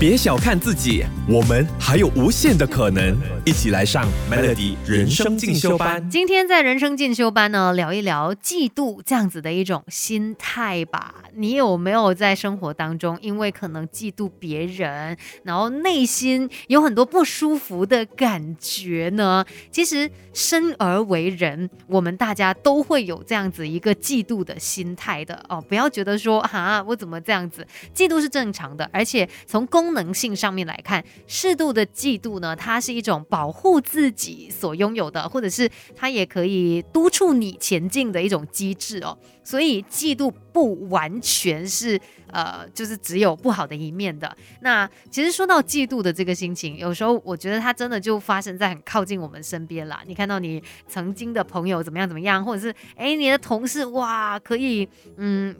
别小看自己，我们还有无限的可能。一起来上 Melody 人生进修班。今天在人生进修班呢，聊一聊嫉妒这样子的一种心态吧。你有没有在生活当中，因为可能嫉妒别人，然后内心有很多不舒服的感觉呢？其实生而为人，我们大家都会有这样子一个嫉妒的心态的哦。不要觉得说啊，我怎么这样子？嫉妒是正常的，而且从公功能性上面来看，适度的嫉妒呢，它是一种保护自己所拥有的，或者是它也可以督促你前进的一种机制哦。所以嫉妒不完全是呃，就是只有不好的一面的。那其实说到嫉妒的这个心情，有时候我觉得它真的就发生在很靠近我们身边啦。你看到你曾经的朋友怎么样怎么样，或者是哎你的同事哇，可以嗯。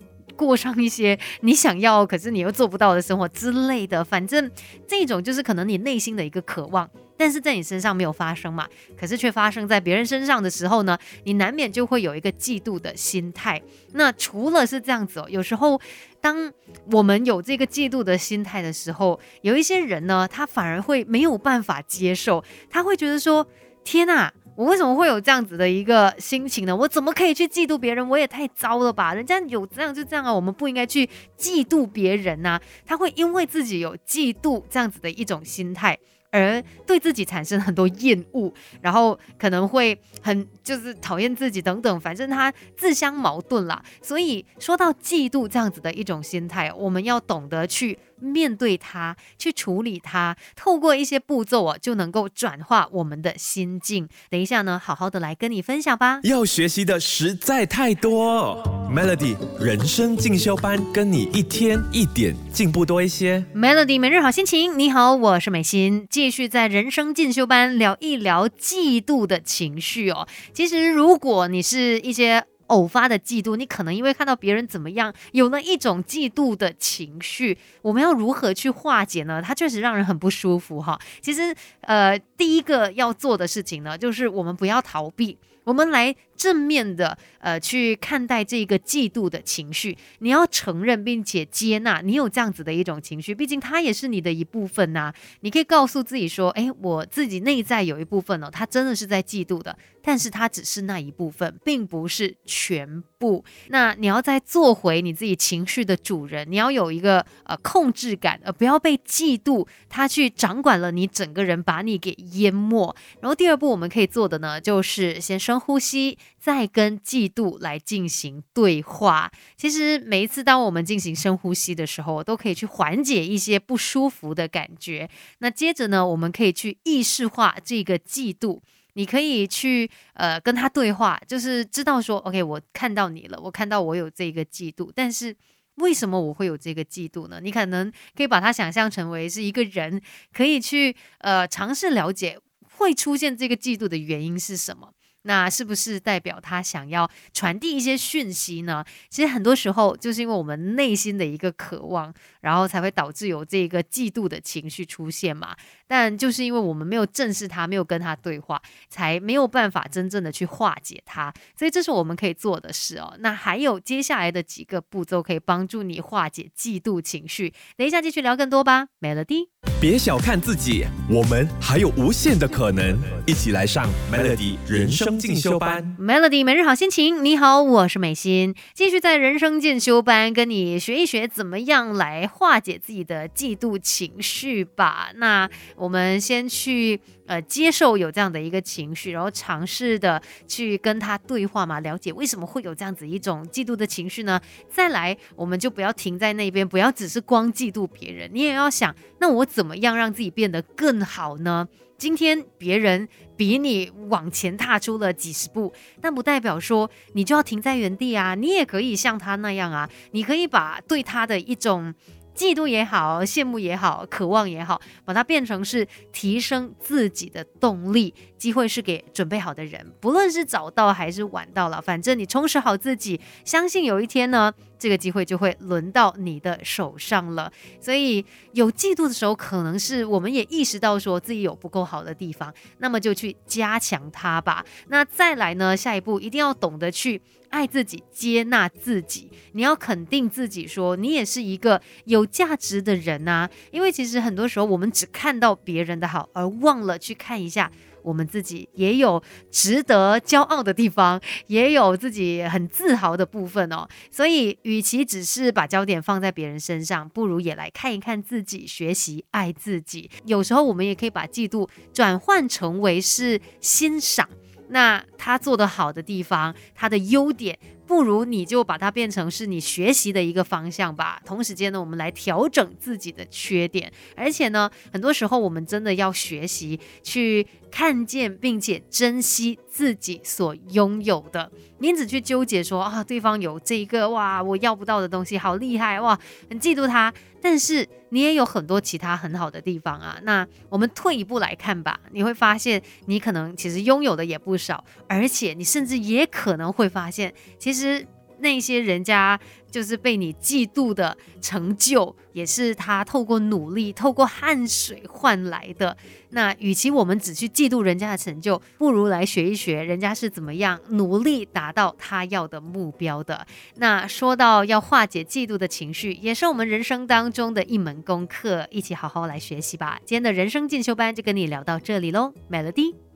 过上一些你想要可是你又做不到的生活之类的，反正这种就是可能你内心的一个渴望，但是在你身上没有发生嘛，可是却发生在别人身上的时候呢，你难免就会有一个嫉妒的心态。那除了是这样子哦，有时候当我们有这个嫉妒的心态的时候，有一些人呢，他反而会没有办法接受，他会觉得说：天呐！我为什么会有这样子的一个心情呢？我怎么可以去嫉妒别人？我也太糟了吧！人家有这样就这样啊，我们不应该去嫉妒别人呐。他会因为自己有嫉妒这样子的一种心态。而对自己产生很多厌恶，然后可能会很就是讨厌自己等等，反正他自相矛盾啦。所以说到嫉妒这样子的一种心态，我们要懂得去面对它，去处理它，透过一些步骤啊，就能够转化我们的心境。等一下呢，好好的来跟你分享吧。要学习的实在太多，Melody 人生进修班，跟你一天一点进步多一些。Melody 每日好心情，你好，我是美心。继续在人生进修班聊一聊嫉妒的情绪哦。其实，如果你是一些偶发的嫉妒，你可能因为看到别人怎么样，有了一种嫉妒的情绪。我们要如何去化解呢？它确实让人很不舒服哈。其实，呃，第一个要做的事情呢，就是我们不要逃避，我们来。正面的，呃，去看待这个嫉妒的情绪，你要承认并且接纳你有这样子的一种情绪，毕竟它也是你的一部分呐。你可以告诉自己说，哎，我自己内在有一部分哦，他真的是在嫉妒的，但是他只是那一部分，并不是全部。那你要再做回你自己情绪的主人，你要有一个呃控制感，而不要被嫉妒他去掌管了你整个人，把你给淹没。然后第二步我们可以做的呢，就是先深呼吸。再跟嫉妒来进行对话。其实每一次当我们进行深呼吸的时候，都可以去缓解一些不舒服的感觉。那接着呢，我们可以去意识化这个嫉妒。你可以去呃跟他对话，就是知道说，OK，我看到你了，我看到我有这个嫉妒，但是为什么我会有这个嫉妒呢？你可能可以把它想象成为是一个人，可以去呃尝试了解会出现这个嫉妒的原因是什么。那是不是代表他想要传递一些讯息呢？其实很多时候就是因为我们内心的一个渴望，然后才会导致有这个嫉妒的情绪出现嘛。但就是因为我们没有正视他，没有跟他对话，才没有办法真正的去化解他。所以这是我们可以做的事哦。那还有接下来的几个步骤可以帮助你化解嫉妒情绪。等一下继续聊更多吧，Melody。别小看自己，我们还有无限的可能。一起来上 Melody 人生。进修班，Melody 每日好心情。你好，我是美心，继续在人生进修班跟你学一学怎么样来化解自己的嫉妒情绪吧。那我们先去呃接受有这样的一个情绪，然后尝试的去跟他对话嘛，了解为什么会有这样子一种嫉妒的情绪呢？再来，我们就不要停在那边，不要只是光嫉妒别人，你也要想，那我怎么样让自己变得更好呢？今天别人比你往前踏出了几十步，但不代表说你就要停在原地啊！你也可以像他那样啊，你可以把对他的一种嫉妒也好、羡慕也好、渴望也好，把它变成是提升自己的动力。机会是给准备好的人，不论是早到还是晚到了，反正你充实好自己，相信有一天呢，这个机会就会轮到你的手上了。所以有嫉妒的时候，可能是我们也意识到说自己有不够好的地方，那么就去加强它吧。那再来呢，下一步一定要懂得去。爱自己，接纳自己，你要肯定自己，说你也是一个有价值的人呐。因为其实很多时候我们只看到别人的好，而忘了去看一下我们自己也有值得骄傲的地方，也有自己很自豪的部分哦。所以，与其只是把焦点放在别人身上，不如也来看一看自己，学习爱自己。有时候我们也可以把嫉妒转换成为是欣赏。那他做得好的地方，他的优点，不如你就把它变成是你学习的一个方向吧。同时间呢，我们来调整自己的缺点，而且呢，很多时候我们真的要学习去看见并且珍惜自己所拥有的。你只去纠结说啊，对方有这一个哇，我要不到的东西，好厉害哇，很嫉妒他。但是你也有很多其他很好的地方啊。那我们退一步来看吧，你会发现你可能其实拥有的也不少，而且你甚至也可能会发现，其实。其实那些人家就是被你嫉妒的成就，也是他透过努力、透过汗水换来的。那与其我们只去嫉妒人家的成就，不如来学一学人家是怎么样努力达到他要的目标的。那说到要化解嫉妒的情绪，也是我们人生当中的一门功课，一起好好来学习吧。今天的人生进修班就跟你聊到这里喽，Melody。